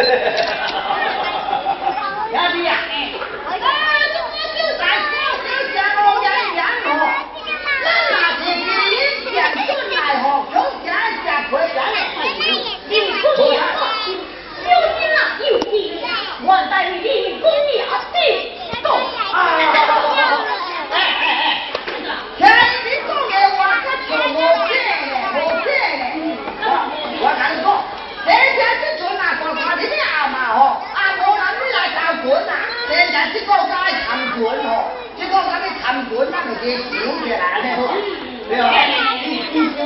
呀，弟呀，哎，这我就咱说是先老先先老，咱俩这第一天就来好，首先先推先推，你不出言吧，就你那有地，我带你一公里地走啊。你牛起来了，对吧？你你做。